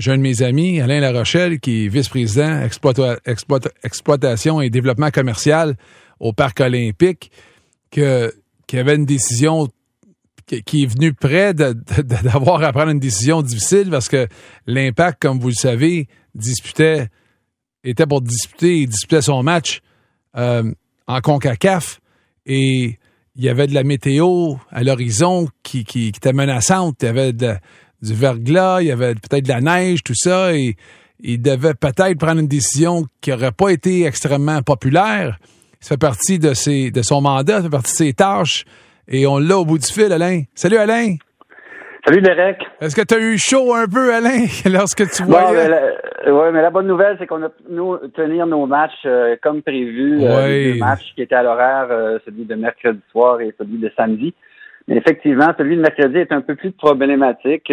j'ai un de mes amis, Alain Larochelle, qui est vice-président exploitation et développement commercial au Parc olympique, que, qui avait une décision qui est venu près d'avoir à prendre une décision difficile parce que l'impact, comme vous le savez, disputait, était pour disputer, il disputait son match euh, en CONCACAF et il y avait de la météo à l'horizon qui, qui, était menaçante. Il y avait du verglas, il y avait peut-être de la neige, tout ça, et il devait peut-être prendre une décision qui n'aurait pas été extrêmement populaire. Ça fait partie de, ses, de son mandat, ça fait partie de ses tâches. Et on l'a au bout du fil, Alain. Salut, Alain. Salut, Derek. Est-ce que tu as eu chaud un peu, Alain, lorsque tu voyais? Oui, mais la bonne nouvelle, c'est qu'on a pu tenir nos matchs euh, comme prévu. Euh, les deux matchs qui étaient à l'horaire, euh, celui de mercredi soir et celui de samedi. Mais effectivement, celui de mercredi est un peu plus problématique.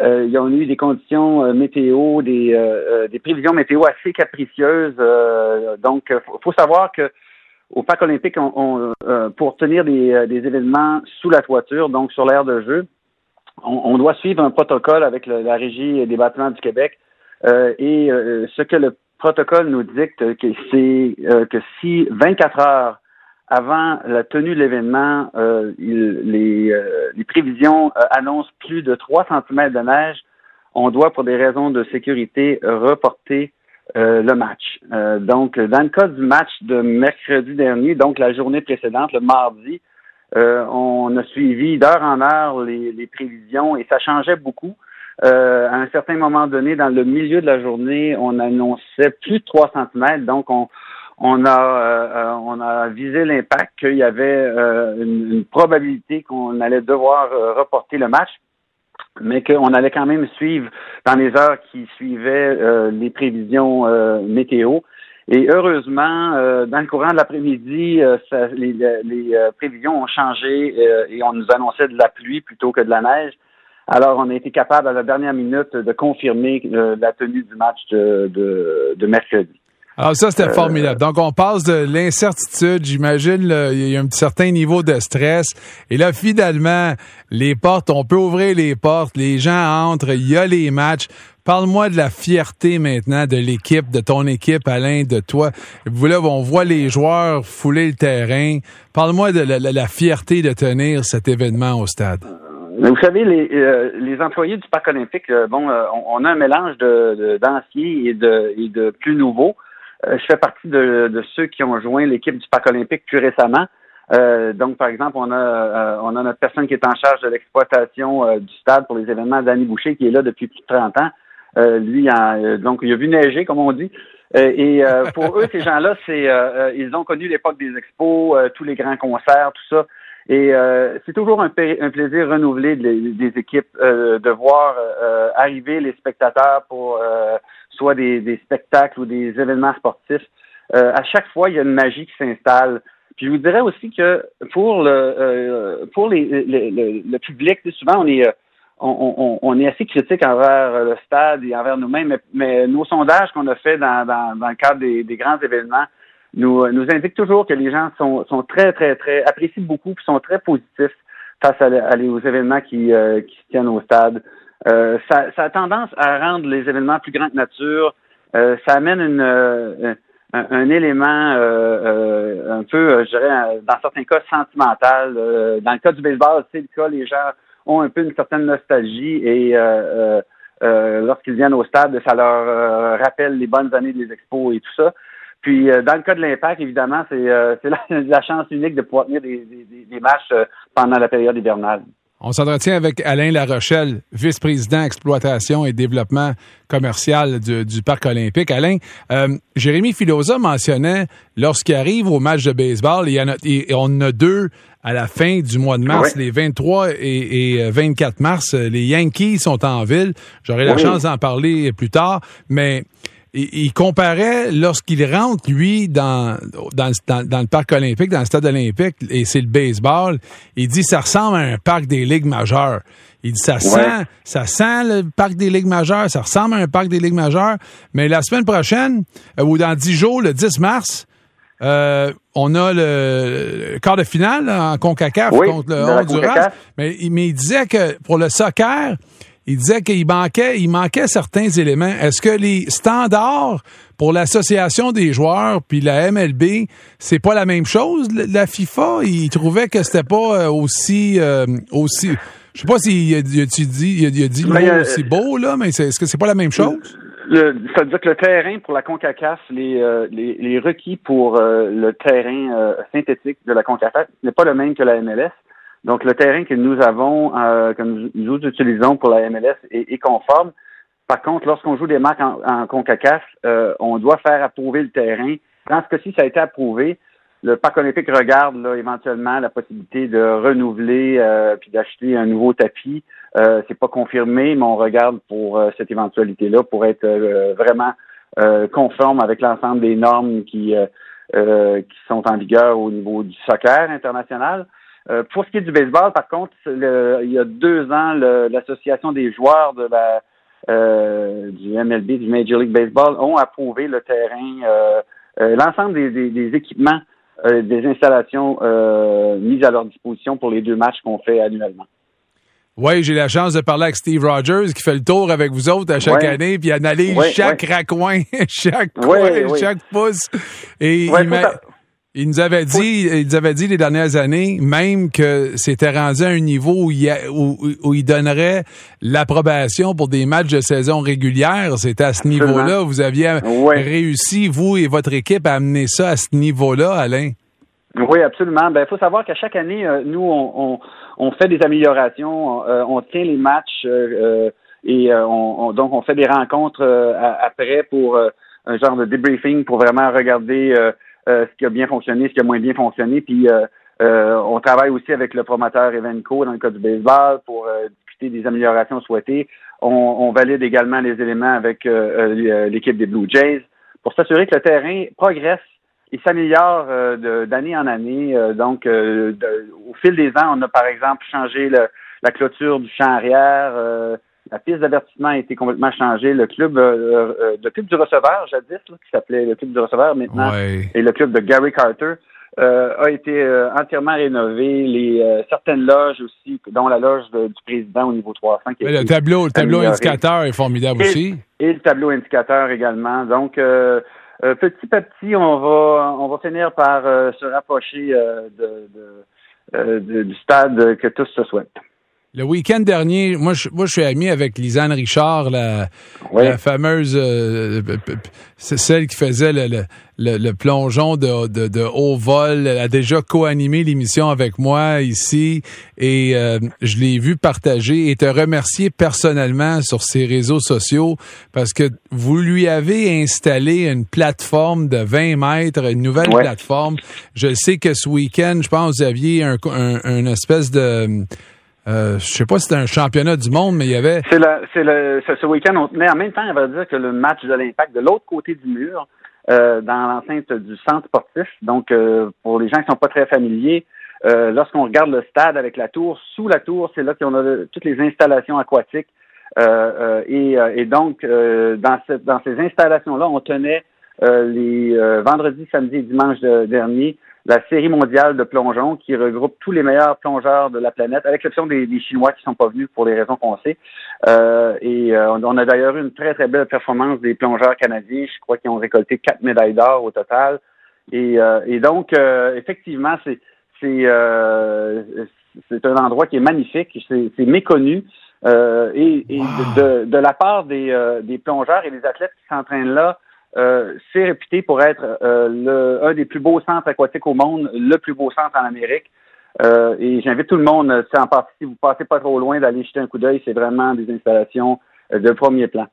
ils ont eu des conditions météo, des, des prévisions météo assez capricieuses. donc, il faut savoir que au Parc olympique, on, euh, pour tenir des, euh, des, événements sous la toiture, donc sur l'aire de jeu, on, doit suivre un protocole avec la Régie des bâtiments du Québec. Euh, et ce que le protocole nous dicte, c'est que si 24 heures avant la tenue de l'événement, les, les, prévisions annoncent plus de 3 cm de neige, on doit, pour des raisons de sécurité, reporter euh, le match. Euh, donc, dans le cas du match de mercredi dernier, donc la journée précédente, le mardi, euh, on a suivi d'heure en heure les, prévisions et ça changeait beaucoup. à un certain moment donné, dans le milieu de la journée, on annonçait plus de 3 cm, donc on, on a on a visé l'impact qu'il y avait une, probabilité qu'on allait devoir reporter le match mais qu'on allait quand même suivre dans les heures qui suivaient euh, les prévisions euh, météo. Et heureusement, euh, dans le courant de l'après-midi, les, les prévisions ont changé et on nous annonçait de la pluie plutôt que de la neige. Alors, on a été capable à la dernière minute de confirmer la tenue du match de, de, de mercredi. Alors ça, c'était euh, formidable. Donc, on passe de l'incertitude, j'imagine, il y a un certain niveau de stress. Et là, finalement, les portes, on peut ouvrir les portes, les gens entrent, il y a les matchs. Parle-moi de la fierté maintenant de l'équipe, de ton équipe, Alain, de toi. Vous là, on voit les joueurs fouler le terrain. Parle-moi de la, fierté de tenir cet événement au stade. Vous savez, les, euh, les employés du Parc olympique, euh, bon, on, a un mélange de d'anciens et de, et de plus nouveaux. Euh, je fais partie de, ceux qui ont joint l'équipe du Parc olympique plus récemment. Euh, donc, par exemple, on a euh, on a notre personne qui est en charge de l'exploitation du stade pour les événements, Danny Boucher, qui est là depuis plus de 30 ans. lui, donc, il a vu neiger, comme on dit. et pour eux, ces gens-là, c'est ils ont connu l'époque des expos, tous les grands concerts, tout ça. Et c'est toujours un, plaisir renouvelé des équipes de voir arriver les spectateurs pour soit des, spectacles ou des événements sportifs, euh, à chaque fois, il y a une magie qui s'installe. Puis je vous dirais aussi que pour le euh, pour les, le public, souvent on est euh, on, est assez critique envers le stade et envers nous-mêmes, mais, nos sondages qu'on a fait dans, dans, le cadre des, grands événements nous, nous indiquent toujours que les gens sont, sont très, très, très apprécient beaucoup et sont très positifs face à, aux événements qui, qui se tiennent au stade. Euh, ça, ça, a tendance à rendre les événements plus grands que nature. Euh, ça amène une, euh, un, élément un peu, je dirais, dans certains cas, sentimental. dans le cas du baseball, c'est le cas, les gens ont un peu une certaine nostalgie et lorsqu'ils viennent au stade, ça leur rappelle les bonnes années des expos et tout ça. Puis dans le cas de l'impact, évidemment, c'est la, la, chance unique de pouvoir tenir des, des, des matchs pendant la période hivernale. On s'entretient avec Alain Larochelle, vice-président exploitation et développement commercial du, Parc olympique. Alain, euh, Jérémy Filosa mentionnait, lorsqu'il arrive au match de baseball, il y en a, on en a deux à la fin du mois de mars, les 23 et, 24 mars. Les Yankees sont en ville. J'aurai la chance d'en parler plus tard, mais il, comparait lorsqu'il rentre, lui, dans, dans, le parc olympique, dans le stade olympique, et c'est le baseball, il dit ça ressemble à un parc des ligues majeures. Il dit ça sent, ça sent le parc des ligues majeures, ça ressemble à un parc des ligues majeures. Mais la semaine prochaine, euh, ou dans dix jours, le 10 mars, euh, on a le, quart de finale en CONCACAF contre le Honduras. Mais, mais il disait que pour le soccer, il disait qu'il manquait, il manquait certains éléments. Est-ce que les standards pour l'association des joueurs puis la MLB, c'est pas la même chose? La FIFA, il trouvait que c'était pas euh, aussi, euh, aussi. Je sais pas s'il a, dit, il a, dit le mot aussi beau là, mais est-ce que c'est pas la même chose? ça veut dire que le terrain pour la CONCACAF, les, euh, les, les, requis pour le terrain synthétique de la CONCACAF n'est pas le même que la MLS. Donc, le terrain que nous avons, euh, que nous, utilisons pour la MLS est, conforme. Par contre, lorsqu'on joue des matchs en, CONCACAF, euh, on doit faire approuver le terrain. Dans ce cas-ci, ça a été approuvé. Le Parc olympique regarde là, éventuellement la possibilité de renouveler euh, puis d'acheter un nouveau tapis. Euh, c'est pas confirmé, mais on regarde pour euh, cette éventualité-là pour être vraiment conforme avec l'ensemble des normes qui qui sont en vigueur au niveau du soccer international. Euh, pour ce qui est du baseball, par contre, il y a deux ans, l'association des joueurs de la euh, du MLB, du Major League Baseball, ont approuvé le terrain, euh, l'ensemble des, équipements, des installations mises à leur disposition pour les deux matchs qu'on fait annuellement. Oui, j'ai la chance de parler avec Steve Rogers qui fait le tour avec vous autres à chaque année puis analyse chaque raccoin, chaque coin, chaque pouce. Et il il nous avait dit, il nous avait dit les dernières années, même que c'était rendu à un niveau où il, où, il donnerait l'approbation pour des matchs de saison régulière. C'était à ce niveau-là. Vous aviez réussi, vous et votre équipe, à amener ça à ce niveau-là, Alain? Oui, absolument. Ben, il faut savoir qu'à chaque année, euh, nous, on, on, fait des améliorations. Euh, on tient les matchs euh, et on, donc on fait des rencontres après pour un genre de debriefing pour vraiment regarder euh, ce qui a bien fonctionné, ce qui a moins bien fonctionné. Puis euh, euh, on travaille aussi avec le promoteur Evenco dans le cas du baseball pour discuter des améliorations souhaitées. On, valide également les éléments avec l'équipe des Blue Jays pour s'assurer que le terrain progresse et s'améliore d'année en année. donc, au fil des ans, on a par exemple changé la clôture du champ arrière. La piste d'avertissement a été complètement changée. Le club, euh, euh, le club du receveur, jadis, qui s'appelait le club du receveur maintenant, et le club de Gary Carter, euh, a été entièrement rénové. Les certaines loges aussi, dont la loge du président au niveau 300. le tableau, le tableau indicateur est formidable aussi. Et le tableau indicateur également. Donc petit à petit, on va on va finir par se rapprocher de, du stade que tous se souhaitent. Le week-end dernier, moi je, moi, je suis ami avec Lisanne Richard, la, fameuse, euh, c'est celle qui faisait le, le, plongeon de, de, haut vol. Elle a déjà co-animé l'émission avec moi ici et euh, je l'ai vu partager et te remercier personnellement sur ses réseaux sociaux parce que vous lui avez installé une plateforme de 20 mètres, une nouvelle plateforme. Je sais que ce week-end, je pense, vous aviez un, un espèce de euh, je sais pas si c'était un championnat du monde, mais il y avait. C'est le, ce week-end, on tenait en même temps, on va dire que le match de l'Impact de l'autre côté du mur, euh, dans l'enceinte du centre sportif. Donc, euh, pour les gens qui sont pas très familiers, euh, lorsqu'on regarde le stade avec la tour, sous la tour, c'est là qu'on a toutes les installations aquatiques. Et, et, donc, dans, cette, dans ces installations-là, on tenait les vendredis, samedis et dimanches dernier la série mondiale de plongeons qui regroupe tous les meilleurs plongeurs de la planète, à l'exception des, Chinois qui sont pas venus pour les raisons qu'on sait. Euh, et euh, on a d'ailleurs eu une très très belle performance des plongeurs canadiens. Je crois qu'ils ont récolté quatre médailles d'or au total. Et, euh, donc effectivement, c'est c'est c'est un endroit qui est magnifique, c'est méconnu. et, de, de, la part des, des plongeurs et des athlètes qui s'entraînent là, euh, c'est réputé pour être euh, le, un des plus beaux centres aquatiques au monde, le plus beau centre en Amérique. Euh, et j'invite tout le monde, en si vous passez pas trop loin, d'aller jeter un coup d'œil. C'est vraiment des installations de premier plan.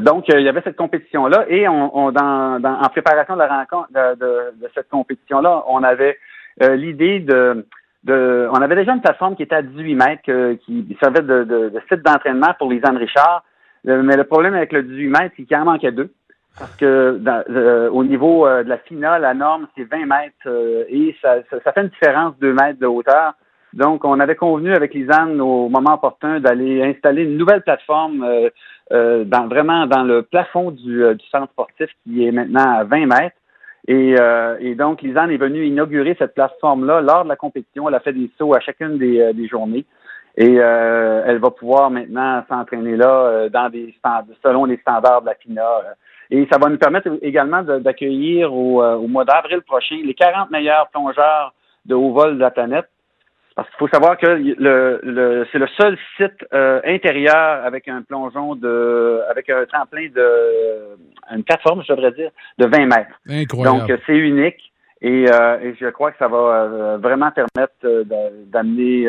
donc, il y avait cette compétition-là et on, dans, en préparation de la rencontre de, cette compétition-là, on avait l'idée de, de, on avait déjà une plateforme qui était à 18 mètres, qui servait de, de, site d'entraînement pour les Anne Richard. mais le problème avec le 18 mètres, c'est qu'il en manquait deux parce que euh, au niveau euh, de la finale, la norme, c'est 20 mètres euh, et ça, ça, fait une différence de 2 mètres de hauteur. Donc, on avait convenu avec Lisanne au moment opportun d'aller installer une nouvelle plateforme dans, vraiment dans le plafond du, du, centre sportif qui est maintenant à 20 mètres. Et, et donc, Lisanne est venue inaugurer cette plateforme-là lors de la compétition. Elle a fait des sauts à chacune des, des journées. Et elle va pouvoir maintenant s'entraîner là dans des selon les standards de la FINA. Et ça va nous permettre également d'accueillir au, au mois d'avril prochain les 40 meilleurs plongeurs de haut vol de la planète parce qu'il faut savoir que le, le c'est le seul site euh, intérieur avec un plongeon de avec un tremplin de une plateforme, je devrais dire, de 20 mètres. Incroyable. Donc c'est unique. Et, euh, et, je crois que ça va euh, vraiment permettre d'amener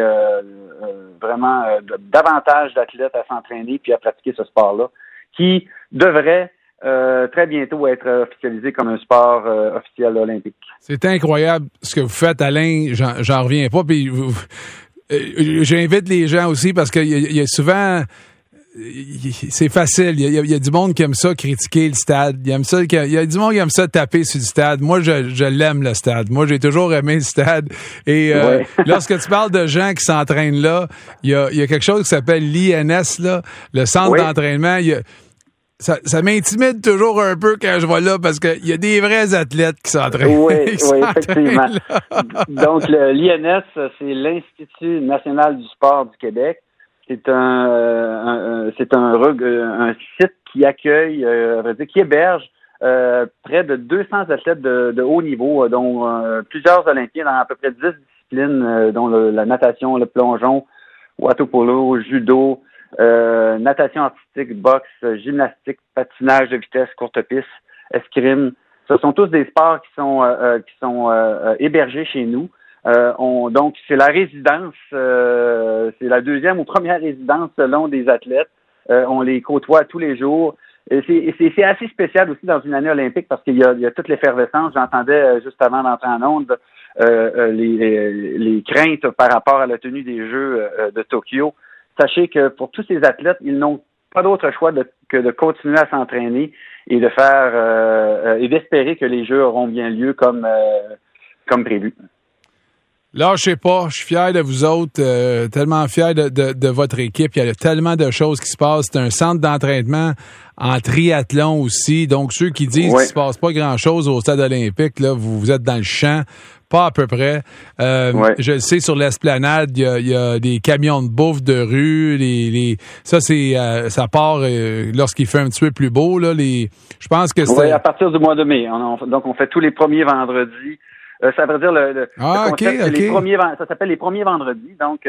vraiment davantage d'athlètes à s'entraîner puis à pratiquer ce sport-là, qui devrait euh, très bientôt être officialisé comme un sport euh, officiel olympique. C'est incroyable ce que vous faites, Alain. J'en reviens pas. Puis euh, j'invite les gens aussi parce qu'il y, a souvent c'est facile. Il y, a, du monde qui aime ça critiquer le stade. Il, aime ça, il y a du monde qui aime ça taper sur le stade. Moi, je, l'aime, le stade. Moi, j'ai toujours aimé le stade. Et lorsque tu parles de gens qui s'entraînent là, il y a, quelque chose qui s'appelle l'INS, le centre d'entraînement ça, ça m'intimide toujours un peu quand je vois là parce qu'il y a des vrais athlètes qui s'entraînent. Oui, oui, effectivement. Donc, l'INS, c'est l'Institut national du sport du Québec. C'est un, euh, c'est un, un, site qui accueille, euh, qui héberge euh, près de 200 athlètes de, de haut niveau, dont plusieurs Olympiens dans à peu près 10 disciplines, dont la natation, le plongeon, water polo, judo, euh, natation artistique, boxe, gymnastique, patinage de vitesse, courte piste, escrime. Ce sont tous des sports qui sont euh, euh, sont hébergés chez nous. On, donc c'est la résidence, c'est la deuxième ou première résidence selon des athlètes. on les côtoie tous les jours. C'est assez spécial aussi dans une année olympique parce qu'il y y a toute l'effervescence. J'entendais juste avant d'entrer en onde les, craintes par rapport à la tenue des Jeux de Tokyo sachez que pour tous ces athlètes, ils n'ont pas d'autre choix que de continuer à s'entraîner et de faire euh, et d'espérer que les jeux auront bien lieu comme euh, comme prévu. Là, je sais pas, je suis fier de vous autres, euh, tellement fier de, votre équipe. Il y a tellement de choses qui se passent. C'est un centre d'entraînement en triathlon aussi. Donc, ceux qui disent qu'il ne se passe pas grand-chose au stade olympique, là, vous, vous êtes dans le champ. Pas à peu près. Euh, je le sais, sur l'esplanade, il y a, des camions de bouffe de rue. Les, ça, c'est euh, ça part euh, lorsqu'il fait un petit peu plus beau. Là, les, je pense que c'est... Oui, à partir du mois de mai. donc, on fait tous les premiers vendredis. ça veut dire le, ah, les premiers, ça s'appelle les premiers vendredis. Donc,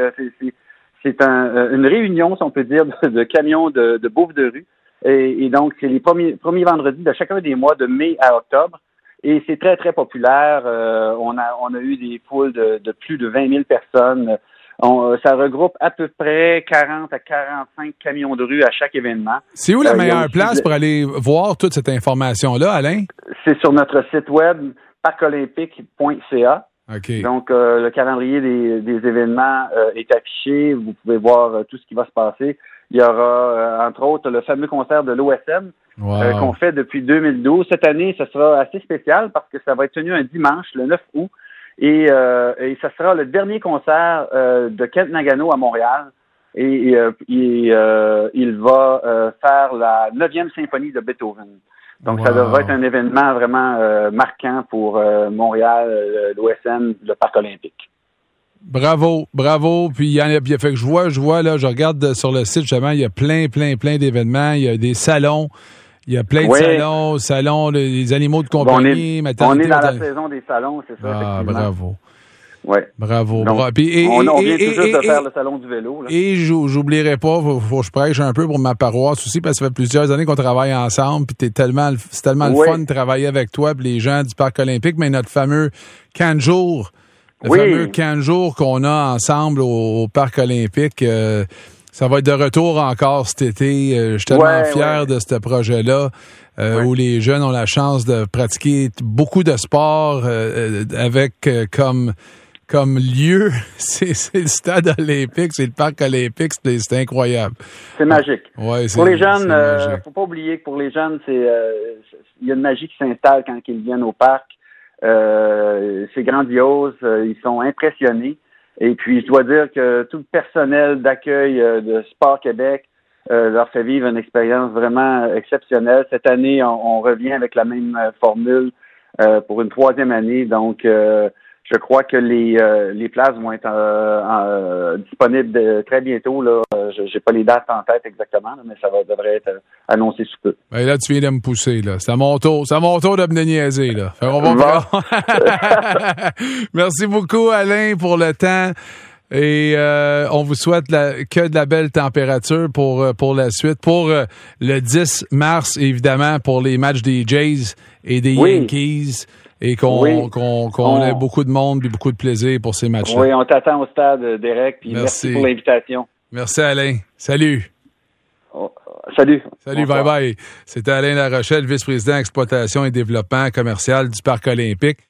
c'est un, une réunion, si on peut dire, de, camions de, de bouffe de rue. Et, et donc, c'est les premiers, premiers vendredis de chacun des mois de mai à octobre. Et c'est très, très populaire. Euh, on, a, on a eu des poules de, de plus de 20 000 personnes. On, euh, ça regroupe à peu près 40 à 45 camions de rue à chaque événement. C'est où la euh, meilleure place pour aller voir toute cette information-là, Alain? C'est sur notre site web parcolympique.ca. Okay. Donc, le calendrier des, des événements est affiché. Vous pouvez voir tout ce qui va se passer. Il y aura, entre autres, le fameux concert de l'OSM euh, qu'on fait depuis 2012. Cette année, ce sera assez spécial parce que ça va être tenu un dimanche, le 9 août, et, euh, et ça sera le dernier concert euh, de Kent Nagano à Montréal. Et, il va faire la neuvième symphonie de Beethoven. Donc, ça devrait être un événement vraiment marquant pour Montréal, l'OSN, le Parc olympique. Bravo, bravo. Puis il y a, fait que je vois, je vois là, je regarde sur le site justement, il y a plein, plein, plein d'événements. Il y a des salons. Il y a plein de salons, salons, les animaux de compagnie, on est, on est dans la saison des salons, c'est ça. Ah, bravo. Ouais. Bravo. et, on, vient tout juste de faire le salon du vélo. Là. Et j'oublierai pas, faut, faut, que je prêche un peu pour ma paroisse aussi, parce que ça fait plusieurs années qu'on travaille ensemble, puis c'est tellement, c'est tellement le fun de travailler avec toi, puis les gens du Parc olympique, mais notre fameux camp jour, le fameux camp jour qu'on a ensemble au, Parc olympique, euh, ça va être de retour encore cet été. Euh, je suis tellement fier de ce projet-là. Euh, où les jeunes ont la chance de pratiquer beaucoup de sports euh, avec comme comme lieu, c'est le stade olympique, c'est le parc olympique, c'est incroyable. C'est magique. Ouais, pour les jeunes, euh, faut pas oublier que pour les jeunes, c'est il y a une magie qui s'installe quand ils viennent au parc. c'est grandiose, ils sont impressionnés. Et puis, je dois dire que tout le personnel d'accueil euh, de Sport Québec euh, leur fait vivre une expérience vraiment exceptionnelle. Cette année, on, revient avec la même euh, formule pour une troisième année. Donc, je crois que les, euh, les places vont être euh, euh, disponibles très bientôt. Là. Je n'ai pas les dates en tête exactement, mais ça va, devrait être annoncé sous peu. Ben là, tu viens de me pousser. Là. C'est à mon tour. C'est à mon tour de me niaiser. Là. Merci beaucoup, Alain, pour le temps. Et on vous souhaite la, que de la belle température pour, pour la suite. Pour le 10 mars, évidemment, pour les matchs des Jays et des Yankees et qu'on ait beaucoup de monde et beaucoup de plaisir pour ces matchs-là. Oui, on t'attend au stade, Derek, puis merci, pour l'invitation. Merci Alain. Salut. Oh, salut. Salut, bye bye. C'était Alain Larochelle, vice-président exploitation et développement commercial du Parc olympique.